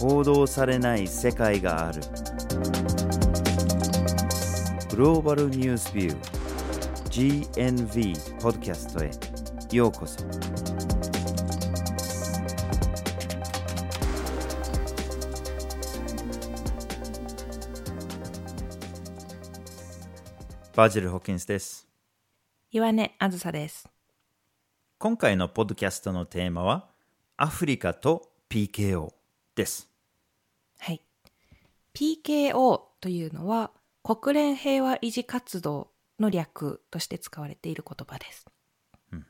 報道されない世界がある。グローバルニュースビュー GNV ポッドキャストへ。ようこそ。バジル・ホッキンスです。岩根あずさです。今回のポッドキャストのテーマはアフリカと PKO ですはい。PKO というのは国連平和維持活動の略として使われている言葉です。うん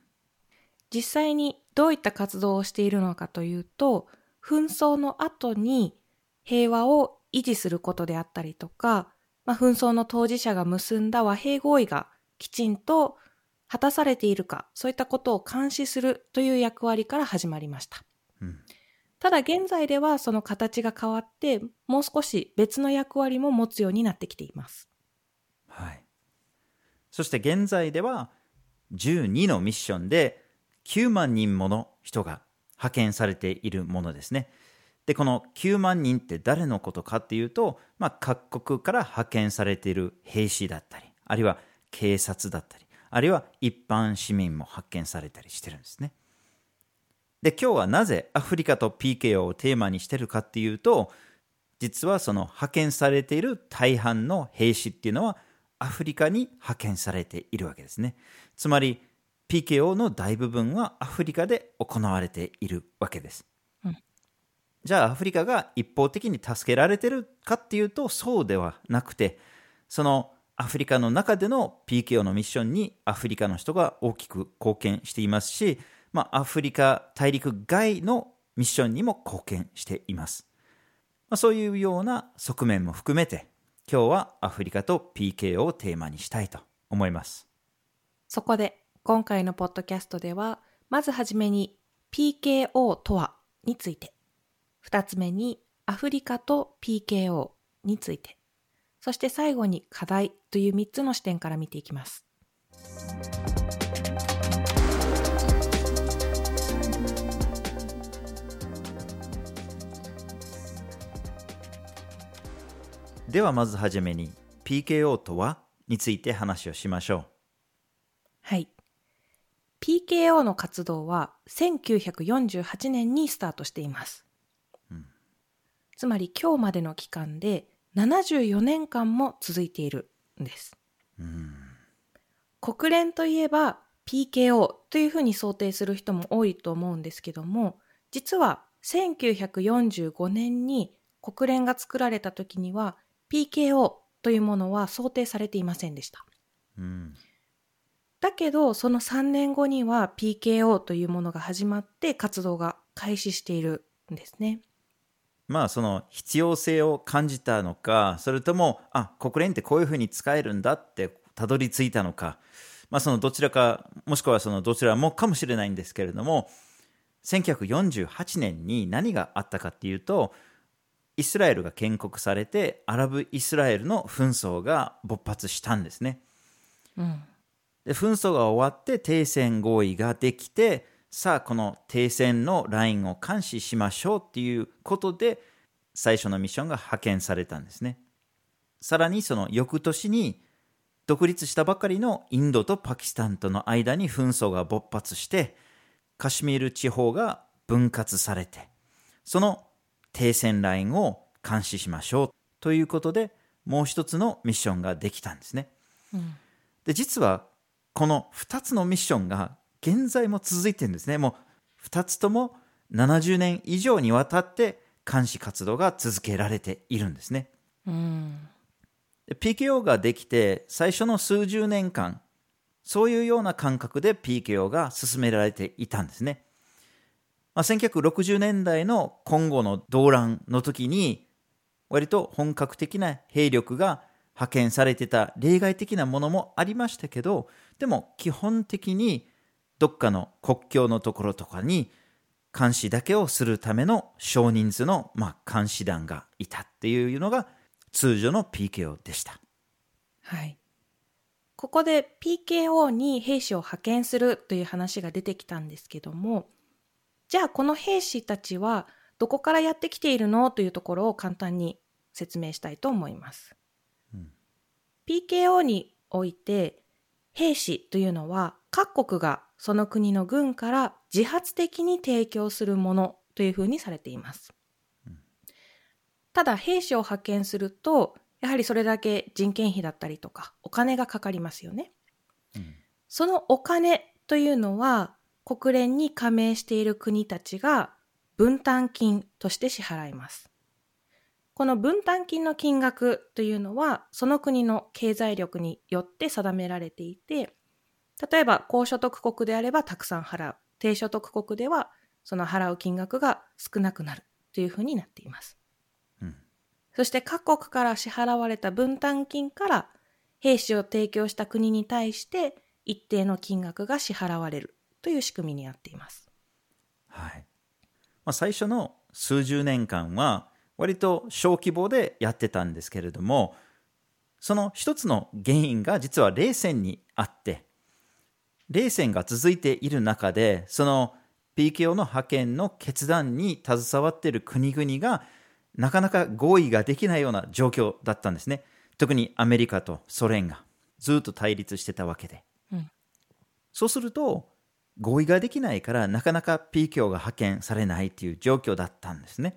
実際にどういった活動をしているのかというと、紛争の後に平和を維持することであったりとか、まあ、紛争の当事者が結んだ和平合意がきちんと果たされているか、そういったことを監視するという役割から始まりました。ただ現在ではその形が変わって、もう少し別の役割も持つようになってきています。はい。そして現在では12のミッションで9万人もの人が派遣されているものですね。で、この9万人って誰のことかっていうと、まあ、各国から派遣されている兵士だったり、あるいは警察だったり、あるいは一般市民も派遣されたりしてるんですね。で、今日はなぜアフリカと PKO をテーマにしてるかっていうと、実はその派遣されている大半の兵士っていうのはアフリカに派遣されているわけですね。つまり PKO の大部分はアフリカで行われているわけです。うんじゃあアフリカが一方的に助けられてるかっていうとそうではなくてそのアフリカの中での PKO のミッションにアフリカの人が大きく貢献していますし、まあ、アフリカ大陸外のミッションにも貢献しています。まあ、そういうような側面も含めて今日はアフリカと PKO をテーマにしたいと思います。そこで今回のポッドキャストでは、まずはじめに PKO とはについて、二つ目にアフリカと PKO について、そして最後に課題という三つの視点から見ていきます。ではまずはじめに PKO とはについて話をしましょはい。PKO の活動は1948年にスタートしています。うんつまり今日までの期間で74年間も続いているんです。う。うん国連といえば PKO というふうに想定する人も多いと思うんですけども、実は1945年に国連が作られた時には PKO というものは想定されていませんでした。うんだけど、その3年後には PKO というものが始まって活動が開始しているんですね。まあその必要性を感じたのかそれともあ国連ってこういうふうに使えるんだってたどり着いたのかまあそのどちらかもしくはそのどちらもかもしれないんですけれども1948年に何があったかっていうとイスラエルが建国されてアラブ・イスラエルの紛争が勃発したんですね。うん。で紛争が終わって停戦合意ができてさあこの停戦のラインを監視しましょうっていうことで最初のミッションが派遣されたんですねさらにその翌年に独立したばかりのインドとパキスタンとの間に紛争が勃発してカシミール地方が分割されてその停戦ラインを監視しましょうということでもう一つのミッションができたんですねうん。で実はこの2つのミッションが現在も続いてるんですねもう2つとも70年以上にわたって監視活動が続けられているんですねうん。で PKO ができて最初の数十年間そういうような感覚で PKO が進められていたんですね、まあ、1960年代の今後の動乱の時に割と本格的な兵力が派遣されてた例外的なものもありましたけどでも基本的にどっかの国境のところとかに監視だけをするための少人数の、まあ、監視団がいたっていうのが通常の PKO でした。はい。ここで PKO に兵士を派遣するという話が出てきたんですけども、じゃあこの兵士たちはどこからやってきているのというところを簡単に説明したいと思います。うん PKO において兵士というのは各国がその国の軍から自発的に提供するものというふうにされています。ただ兵士を派遣するとやはりそれだけ人件費だったりとかお金がかかりますよね。うんそのお金というのは国連に加盟している国たちが分担金として支払います。この分担金の金額というのはその国の経済力によって定められていて、例えば高所得国であればたくさん払う。低所得国ではその払う金額が少なくなるというふうになっています。うんそして各国から支払われた分担金から兵士を提供した国に対して一定の金額が支払われるという仕組みになっています。はい。まあ、最初の数十年間は割と小規模でやってたんですけれどもその一つの原因が実は冷戦にあって冷戦が続いている中でその PKO の派遣の決断に携わっている国々がなかなか合意ができないような状況だったんですね。特にアメリカとソ連がずっと対立してたわけで、うん。そうすると合意ができないからなかなか PKO が派遣されないという状況だったんですね。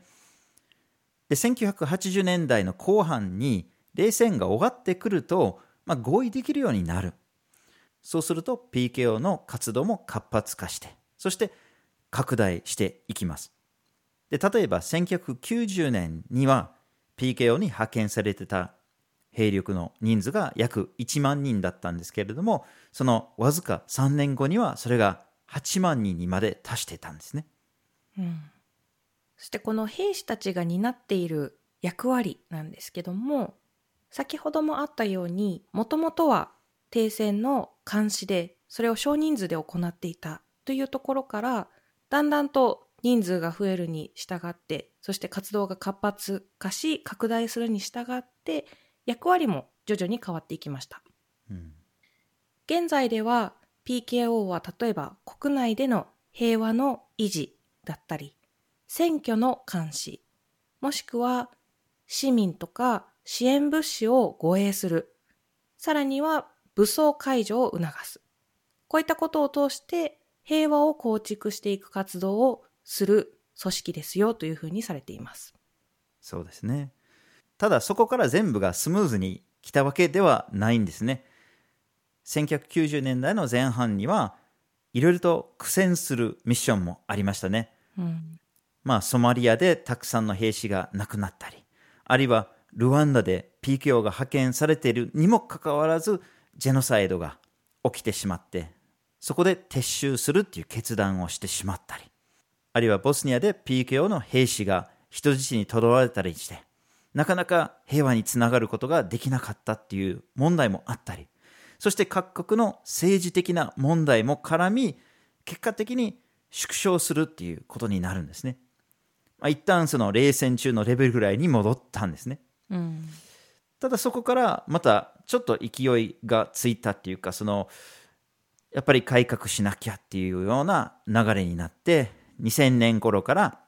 で1980年代の後半に冷戦が終わってくると、まあ、合意できるようになる。そうすると PKO の活動も活発化してそして拡大していきます。で例えば1990年には PKO に派遣されてた兵力の人数が約1万人だったんですけれどもそのわずか3年後にはそれが8万人にまで達していたんですね。うん。そしてこの兵士たちが担っている役割なんですけども先ほどもあったようにもともとは停戦の監視でそれを少人数で行っていたというところからだんだんと人数が増えるに従ってそして活動が活発化し拡大するに従って役割も徐々に変わっていきました。うん。現在では PKO は例えば国内での平和の維持だったり選挙の監視もしくは市民とか支援物資を護衛するさらには武装解除を促すこういったことを通して平和を構築していく活動をする組織ですよというふうにされています。そうですね。ただそこから全部がスムーズに来たわけではないんですね。1990年代の前半にはいろいろと苦戦するミッションもありましたね。うんまあソマリアでたくさんの兵士が亡くなったり、あるいはルワンダで PKO が派遣されているにもかかわらずジェノサイドが起きてしまって、そこで撤収するっていう決断をしてしまったり、あるいはボスニアで PKO の兵士が人質にとらわれたりして、なかなか平和につながることができなかったっていう問題もあったり、そして各国の政治的な問題も絡み、結果的に縮小するっていうことになるんですね。まあ、一旦その冷戦中のレベルぐらいに戻ったんですね。うんただそこからまたちょっと勢いがついたっていうかそのやっぱり改革しなきゃっていうような流れになって2000年頃から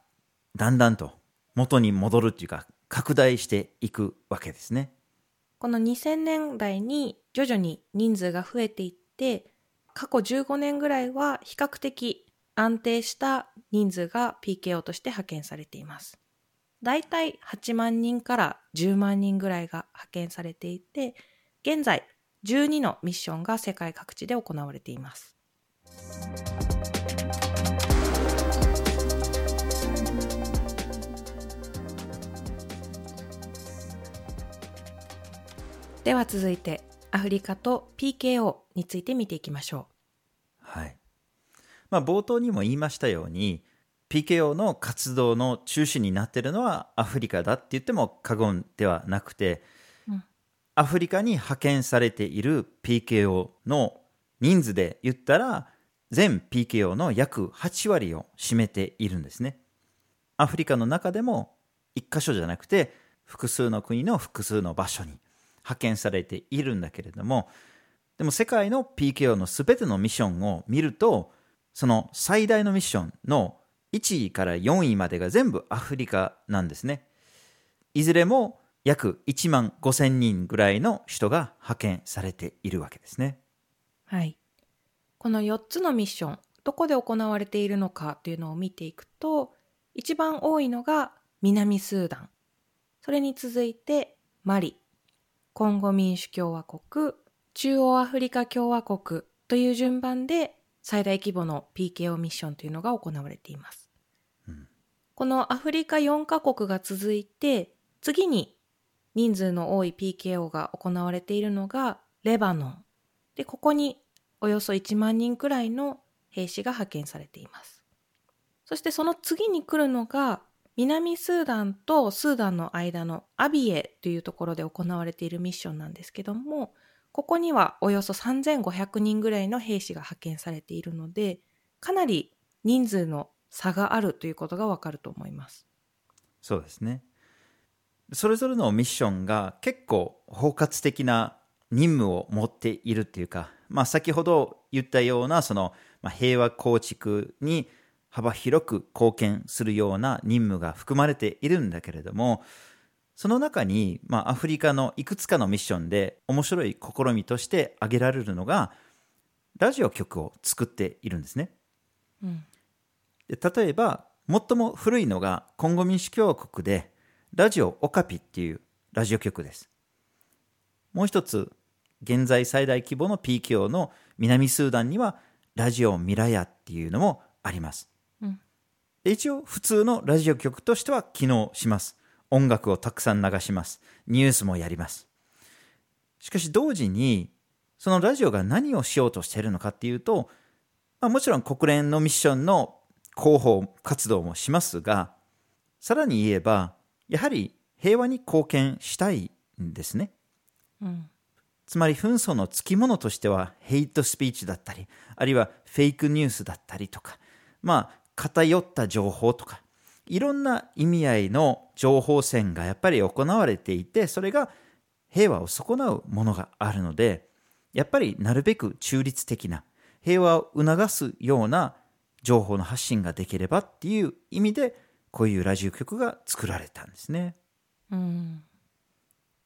だんだんと元に戻るっていうか拡大していくわけですね。この2000年代に徐々に人数が増えていって過去15年ぐらいは比較的安定した人数が PKO として派遣されています。だいたい8万人から10万人ぐらいが派遣されていて現在12のミッションが世界各地で行われています。では続いてアフリカと PKO について見ていきましょはい。まあ冒頭にも言いましたように PKO の活動の中心になっているのはアフリカだって言っても過言ではなくて、うんアフリカに派遣されている PKO の人数で言ったら全 PKO の約8割を占めているんですね。アフリカの中でも一箇所じゃなくて複数の国の複数の場所に派遣されているんだけれどもでも世界の PKO の全てのミッションを見るとその最大のミッションの1位から4位までが全部アフリカなんですね。いずれも約1万5千人ぐらいの人が派遣されているわけですね。はい。この4つのミッション、どこで行われているのかというのを見ていくと、一番多いのが南スーダン。それに続いてマリ、コンゴ民主共和国、中央アフリカ共和国という順番で最大規模の PKO ミッションというのが行われています。うんこのアフリカ4カ国が続いて、次に人数の多い PKO が行われているのがレバノン。で、ここにおよそ1万人くらいの兵士が派遣されています。そしてその次に来るのが南スーダンとスーダンの間のアビエというところで行われているミッションなんですけども、ここにはおよそ3500人ぐらいの兵士が派遣されているので、かなり人数の差があるということがわかると思います。そうですね。それぞれのミッションが結構包括的な任務を持っているっていうか、まあ、先ほど言ったようなその、まあ、平和構築に幅広く貢献するような任務が含まれているんだけれどもその中に、まあ、アフリカのいくつかのミッションで面白い試みとして挙げられるのがラジオ局を作っているんですね。うん。で例えば最も古いのがコンゴ民主共和国でラジオオカピっていうラジオ局ですもう一つ現在最大規模の PKO の南スーダンにはラジオミラヤっていうのもあります一応普通のラジオ局としては機能します。音楽をたくさん流します。ニュースもやります。しかし同時にそのラジオが何をしようとしているのかっていうと、まあ、もちろん国連のミッションの広報活動もしますがさらに言えばやはり平和に貢献したいんですね。うん。つまり紛争のつきものとしてはヘイトスピーチだったりあるいはフェイクニュースだったりとかまあ偏った情報とかいろんな意味合いの情報戦がやっぱり行われていてそれが平和を損なうものがあるのでやっぱりなるべく中立的な平和を促すような情報の発信ができればっていう意味でこういうラジオ局が作られたんですね。うん。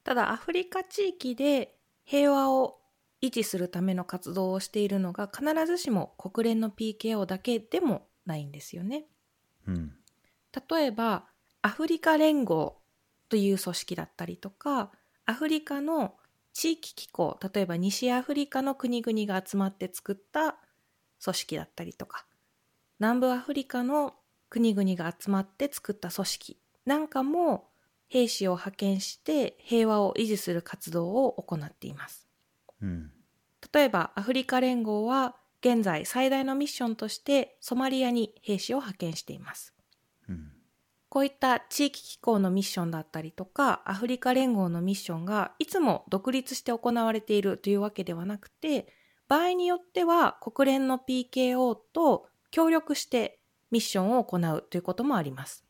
ただアフリカ地域で平和を維持するための活動をしているのが必ずしも国連の PKO だけでもないんですよね。うん、例えばアフリカ連合という組織だったりとかアフリカの地域機構例えば西アフリカの国々が集まって作った組織だったりとか南部アフリカの国々が集まって作った組織なんかも兵士を派遣して平和を維持する活動を行っています。うん、例えばアフリカ連合は現在最大のミッションとしてソマリアに兵士を派遣しています。うん、こういった地域機構のミッションだったりとか、アフリカ連合のミッションがいつも独立して行われているというわけではなくて、場合によっては国連の PKO と協力してミッションを行うということもあります。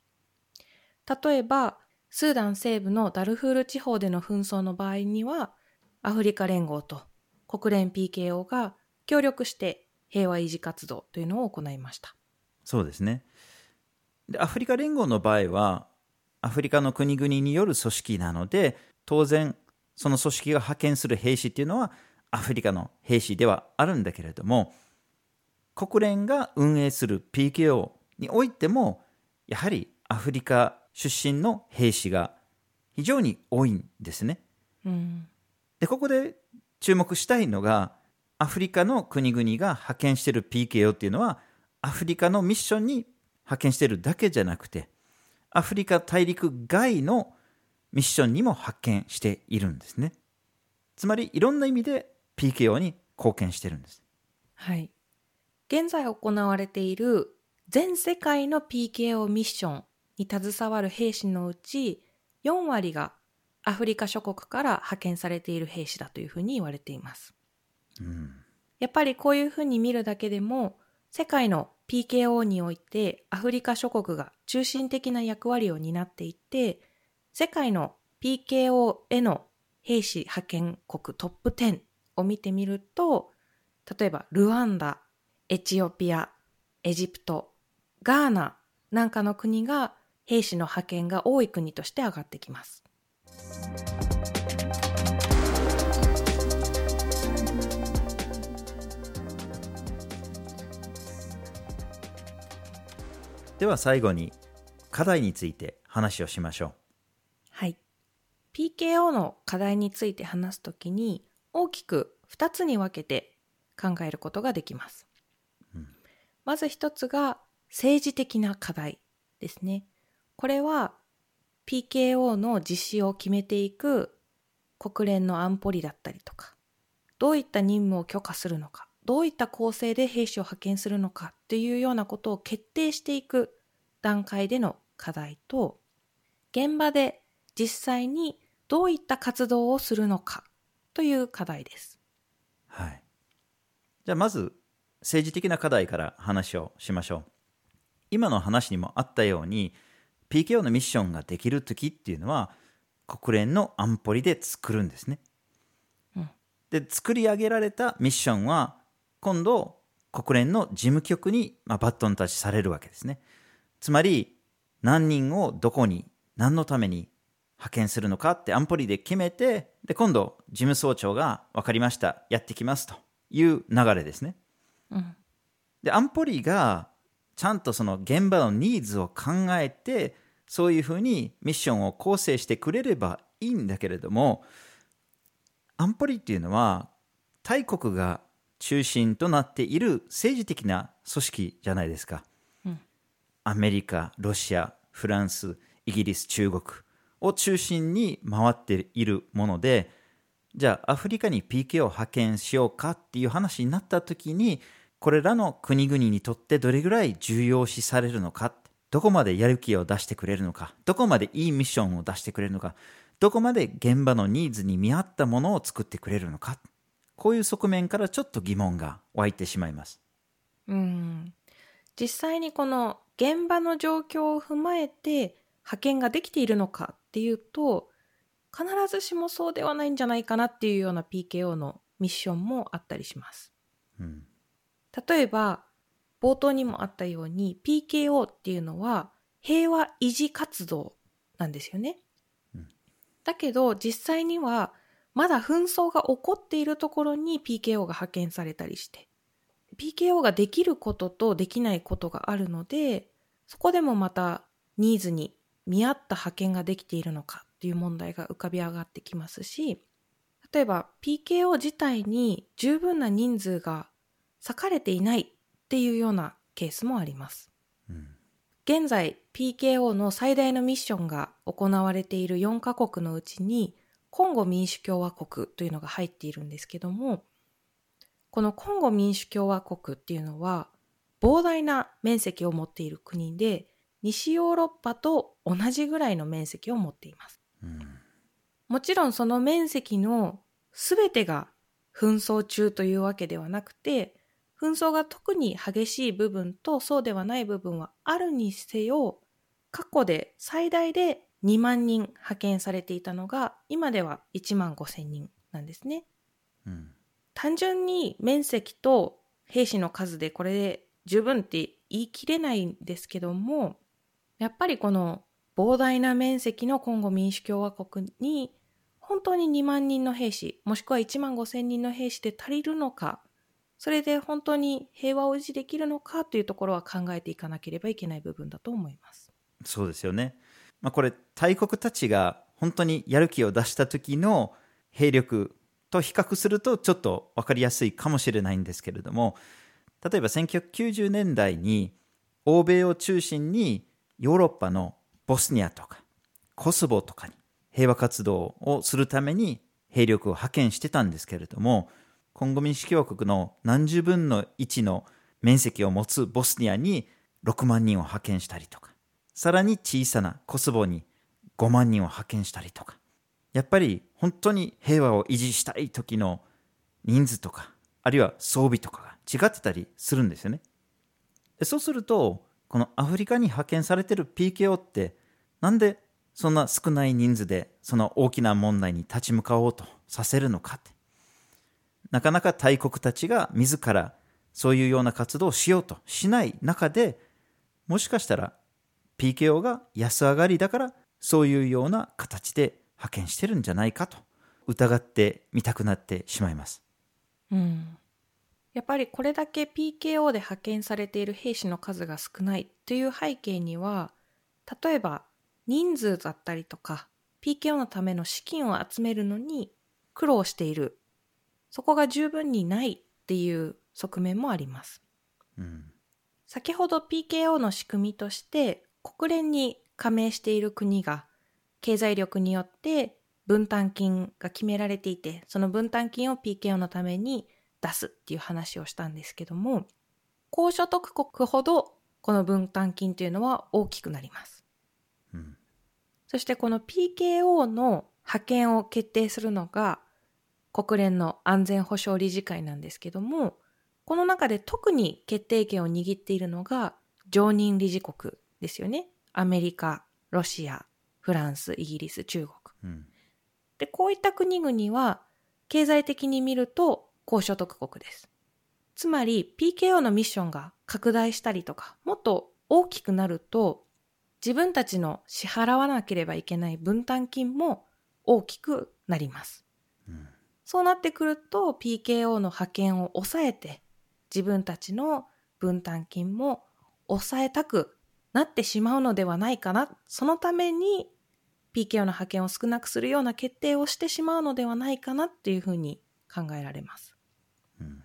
例えば、スーダン西部のダルフール地方での紛争の場合には、アフリカ連合と国連 PKO が協力して平和維持活動というのを行いました。そうですねでアフリカ連合の場合はアフリカの国々による組織なので当然その組織が派遣する兵士っていうのはアフリカの兵士ではあるんだけれども国連が運営する PKO においてもやはりアフリカ出身の兵士が非常に多いんですね。うん。でここで注目したいのがアフリカの国々が派遣している PKO っていうのはアフリカのミッションに派遣してるだけじゃなくてアフリカ大陸外のミッションにも派遣しているんですねつまりいろんな意味で PKO に貢献してるんですはい。現在行われている全世界の PKO ミッションに携わる兵士のうち4割がアフリカ諸国から派遣されている兵士だというふうに言われています。やっぱりこういうふうに見るだけでも世界の PKO においてアフリカ諸国が中心的な役割を担っていて世界の PKO への兵士派遣国トップ10を見てみると例えばルワンダ、エチオピア、エジプト、ガーナ、なんかの国が兵士の派遣が多い国として上がってきます。では最後に課題について話をしましょう。はい。PKO の課題について話すときに大きく2つに分けて考えることができます。うん、まず1つが政治的な課題ですね。これは PKO の実施を決めていく国連の安保理だったりとか、どういった任務を許可するのか、どういった構成で兵士を派遣するのかっていうようなことを決定していく段階での課題と、現場で実際にどういった活動をするのかという課題です。はい。じゃあまず政治的な課題から話をしましょう。今の話にもあったように PKO のミッションができる時っていうのは国連の安保理で作るんですね。うん、で作り上げられたミッションは今度国連の事務局に、まあ、バトンタッチされるわけですね。つまり何人をどこに何のために派遣するのかって安保理で決めてで今度事務総長が分かりましたやってきますという流れですね。うん、で安保理がちゃんとその現場のニーズを考えてそういうふうにミッションを構成してくれればいいんだけれども安保理っていうのは大国が中心となっている政治的な組織じゃないですか。うん、アメリカ、ロシア、フランス、イギリス、中国を中心に回っているもので、じゃあアフリカに PK を派遣しようかっていう話になった時に、これらの国々にとってどれぐらい重要視されるのか、どこまでやる気を出してくれるのか、どこまでいいミッションを出してくれるのか、どこまで現場のニーズに見合ったものを作ってくれるのか。こういう側面からちょっと疑問が湧いてしまいます。うん実際にこの現場の状況を踏まえて派遣ができているのかっていうと必ずしもそうではないんじゃないかなっていうような PKO のミッションもあったりします。うん、例えば冒頭にもあったように PKO っていうのは平和維持活動なんですよね。うん、だけど実際にはまだ紛争が起こっているところに PKO が派遣されたりして、PKO ができることとできないことがあるので、そこでもまたニーズに見合った派遣ができているのかっていう問題が浮かび上がってきますし、例えば PKO 自体に十分な人数が割かれていないっていうようなケースもあります。うん、現在 PKO の最大のミッションが行われている4カ国のうちにコンゴ民主共和国というのが入っているんですけども、このコンゴ民主共和国っていうのは膨大な面積を持っている国で、西ヨーロッパと同じぐらいの面積を持っています。うん、もちろんその面積の全てが紛争中というわけではなくて、紛争が特に激しい部分とそうではない部分はあるにせよ、過去で最大で2万人派遣されていたのが今では1万5千人なんですね、うん、単純に面積と兵士の数でこれで十分って言い切れないんですけどもやっぱりこの膨大な面積のコンゴ民主共和国に本当に2万人の兵士もしくは1万5千人の兵士で足りるのかそれで本当に平和を維持できるのかというところは考えていかなければいけない部分だと思います。そうですよね。まあ、これ大国たちが本当にやる気を出した時の兵力と比較するとちょっと分かりやすいかもしれないんですけれども例えば1990年代に欧米を中心にヨーロッパのボスニアとかコソボとかに平和活動をするために兵力を派遣してたんですけれどもコンゴ民主共和国の何十分の1の面積を持つボスニアに6万人を派遣したりとかさらに小さなコスボに5万人を派遣したりとか、やっぱり本当に平和を維持したい時の人数とか、あるいは装備とかが違ってたりするんですよね。そうすると、このアフリカに派遣されてる PKO って、なんでそんな少ない人数でその大きな問題に立ち向かおうとさせるのかって。なかなか大国たちが自らそういうような活動をしようとしない中で、もしかしたら PKO が安上がりだからそういうような形で派遣してるんじゃないかと疑ってみたくなってしまいます。うん。やっぱりこれだけ PKO で派遣されている兵士の数が少ないという背景には、例えば人数だったりとか、PKO のための資金を集めるのに苦労している。そこが十分にないっていう側面もあります。うん先ほど PKO の仕組みとして国連に加盟している国が経済力によって分担金が決められていてその分担金を PKO のために出すっていう話をしたんですけども高所得国ほどこの分担金というのは大きくなります。うん。そしてこの PKO の派遣を決定するのが国連の安全保障理事会なんですけども、この中で特に決定権を握っているのが常任理事国ですよね。アメリカ、ロシア、フランス、イギリス、中国。うんで、こういった国々は経済的に見ると高所得国です。つまり PKO のミッションが拡大したりとか、もっと大きくなると自分たちの支払わなければいけない分担金も大きくなります。うんそうなってくると PKO の派遣を抑えて自分たちの分担金も抑えたくなってしまうのではないかな。そのために PKO の派遣を少なくするような決定をしてしまうのではないかなっていうふうに考えられます。うん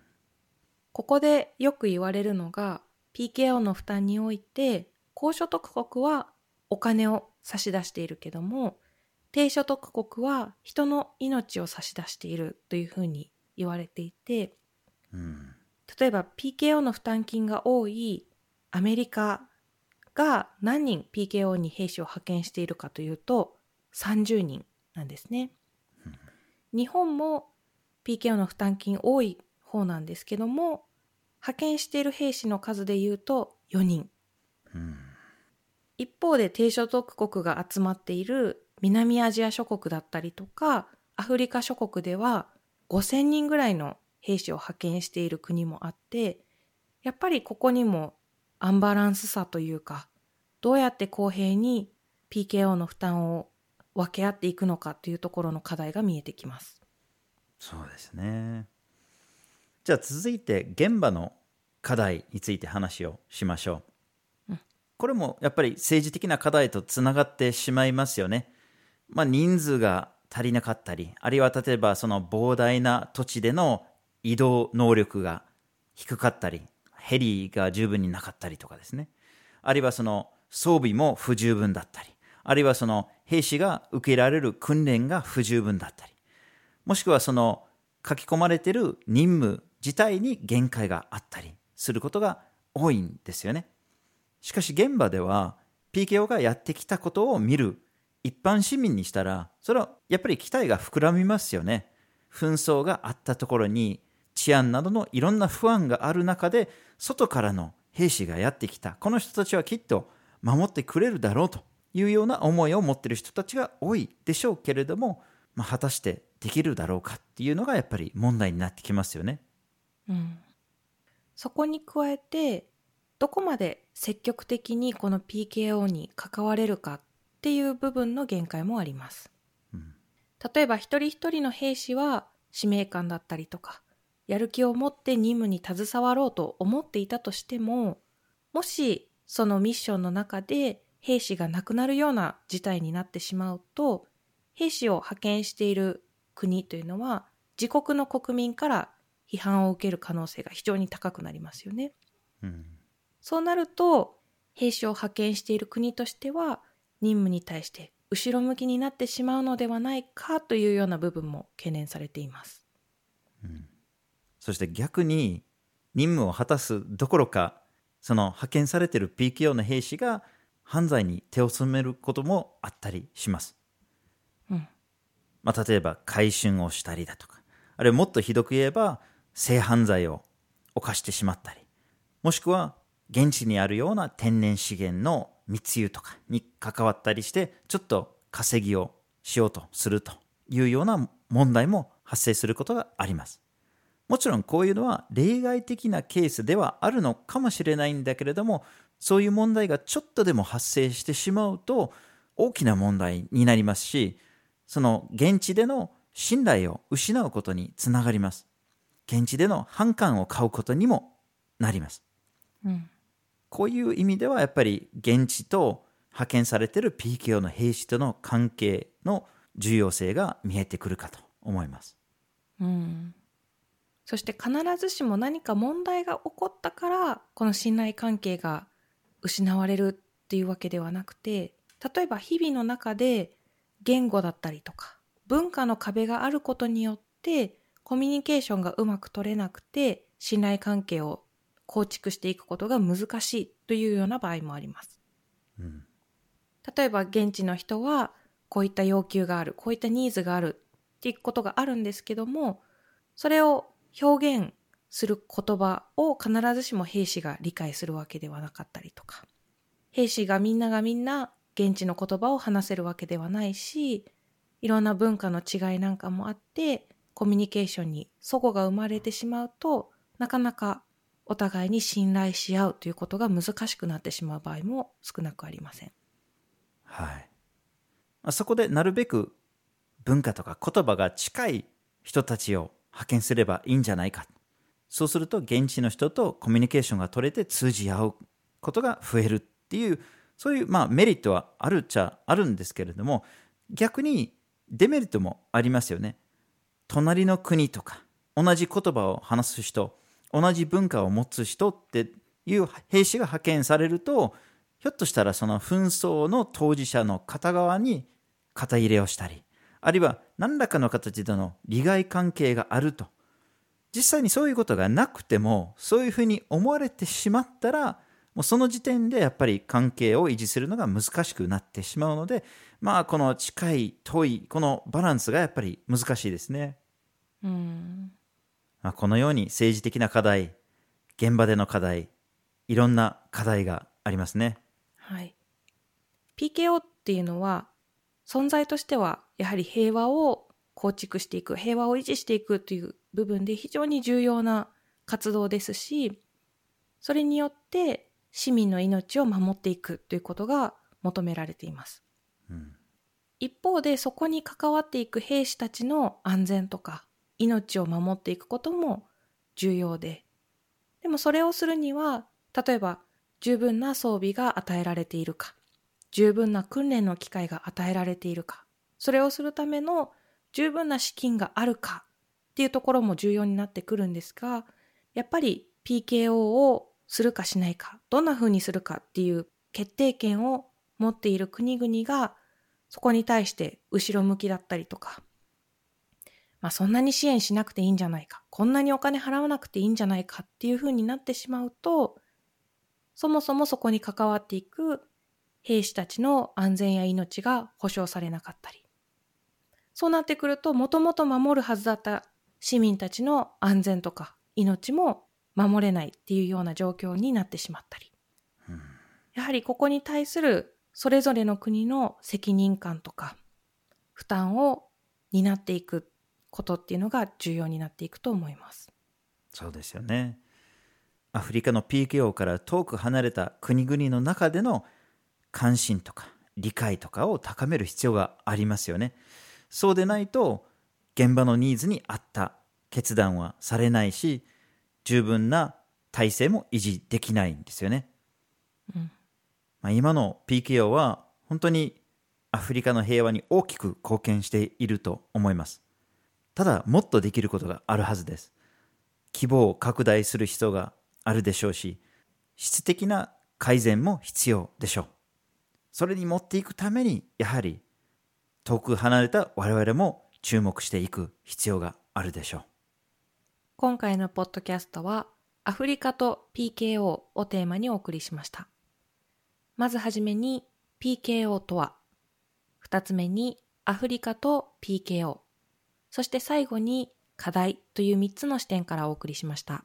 ここでよく言われるのが PKO の負担において高所得国はお金を差し出しているけども低所得国は人の命を差し出しているというふうに言われていてうん例えば PKO の負担金が多いアメリカが何人 PKO に兵士を派遣しているかというと30人なんですね。日本も PKO の負担金多い方なんですけども派遣している兵士の数で言うと4人。うん一方で低所得国が集まっている南アジア諸国だったりとかアフリカ諸国では5000人ぐらいの兵士を派遣している国もあってやっぱりここにもアンバランスさというかどうやって公平に PKO の負担を分け合っていくのかというところの課題が見えてきます。そうですね。じゃあ続いて現場の課題について話をしましょう。うんこれもやっぱり政治的な課題とつながってしまいますよね。まあ人数が足りなかったり、あるいは例えばその膨大な土地での移動能力が低かったり、ヘリが十分になかったりとかですね。あるいはその装備も不十分だったり、あるいはその兵士が受けられる訓練が不十分だったり、もしくはその書き込まれている任務自体に限界があったりすることが多いんですよね。しかし現場では PKO がやってきたことを見る一般市民にしたらそれはやっぱり期待が膨らみますよね。紛争があったところに治安などのいろんな不安がある中で外からの兵士がやってきたこの人たちはきっと守ってくれるだろうというような思いを持っている人たちが多いでしょうけれども、まあ、果たしてできるだろうかっていうのがやっぱり問題になってきますよね。うん、そこに加えてどこまで積極的にこの PKO に関われるかっていう部分の限界もあります。うん例えば一人一人の兵士は使命感だったりとかやる気を持って任務に携わろうと思っていたとしてももしそのミッションの中で兵士が亡くなるような事態になってしまうと兵士を派遣している国というのは自国の国民から批判を受ける可能性が非常に高くなりますよね。うんそうなると兵士を派遣している国としては任務に対して後ろ向きになってしまうのではないかというような部分も懸念されています。そして逆に任務を果たすどころかその派遣されている PKO の兵士が犯罪に手を染めることもあったりします。うんまあ、例えば買春をしたりだとかあるいはもっとひどく言えば性犯罪を犯してしまったりもしくは現地にあるような天然資源の密輸とかに関わったりしてちょっと稼ぎをしようとするというような問題も発生することがあります。もちろんこういうのは例外的なケースではあるのかもしれないんだけれどもそういう問題がちょっとでも発生してしまうと大きな問題になりますしその現地での信頼を失うことにつながります。現地での反感を買うことにもなります、うん、こういう意味ではやっぱり現地と派遣されている PKO の兵士との関係の重要性が見えてくるかと思います。うん、そして必ずしも何か問題が起こったからこの信頼関係が失われるっていうわけではなくて例えば日々の中で言語だったりとか文化の壁があることによってコミュニケーションがうまく取れなくて信頼関係を構築していくことが難しいというような場合もあります。うん、例えば現地の人はこういった要求がある、こういったニーズがあるっていうことがあるんですけども、それを表現する言葉を必ずしも兵士が理解するわけではなかったりとか、兵士がみんながみんな現地の言葉を話せるわけではないし、いろんな文化の違いなんかもあって、コミュニケーションに齟齬が生まれてしまうとなかなかお互いに信頼し合うということが難しくなってしまう場合も少なくありません。はい。あそこでなるべく文化とか言葉が近い人たちを派遣すればいいんじゃないか。そうすると現地の人とコミュニケーションが取れて通じ合うことが増えるっていう、そういうまあメリットはあるっちゃあるんですけれども、逆にデメリットもありますよね。隣の国とか同じ言葉を話す人、同じ文化を持つ人っていう兵士が派遣されるとひょっとしたらその紛争の当事者の片側に肩入れをしたりあるいは何らかの形での利害関係があると実際にそういうことがなくてもそういうふうに思われてしまったらもうその時点でやっぱり関係を維持するのが難しくなってしまうのでまあこの近い遠いこのバランスがやっぱり難しいですね。うんまあ、このように政治的な課題、現場での課題、いろんな課題がありますね。はい。PKO っていうのは、存在としてはやはり平和を構築していく、平和を維持していくという部分で非常に重要な活動ですし、それによって市民の命を守っていくということが求められています。うん、一方でそこに関わっていく兵士たちの安全とか命を守っていくことも重要で、でもそれをするには、例えば十分な装備が与えられているか、十分な訓練の機会が与えられているか、それをするための十分な資金があるかっていうところも重要になってくるんですが、やっぱり PKO をするかしないか、どんな風にするかっていう決定権を持っている国々がそこに対して後ろ向きだったりとか、まあ、そんなに支援しなくていいんじゃないか、こんなにお金払わなくていいんじゃないかっていうふうになってしまうと、そもそもそこに関わっていく兵士たちの安全や命が保障されなかったり、そうなってくると、もともと守るはずだった市民たちの安全とか命も守れないっていうような状況になってしまったり、やはりここに対するそれぞれの国の責任感とか負担を担っていくことっていうのが重要になっていくと思います。そうですよね。アフリカの PKO から遠く離れた国々の中での関心とか理解とかを高める必要がありますよね。そうでないと現場のニーズに合った決断はされないし十分な体制も維持できないんですよね。うん、まあ、今の PKO は本当にアフリカの平和に大きく貢献していると思います。ただもっとできることがあるはずです。規模を拡大する必要があるでしょうし、質的な改善も必要でしょう。それに持っていくために、やはり遠く離れた我々も注目していく必要があるでしょう。今回のポッドキャストは、アフリカと PKO をテーマにお送りしました。まずはじめに PKO とは、二つ目にアフリカと PKO、そして最後に課題という3つの視点からお送りしました。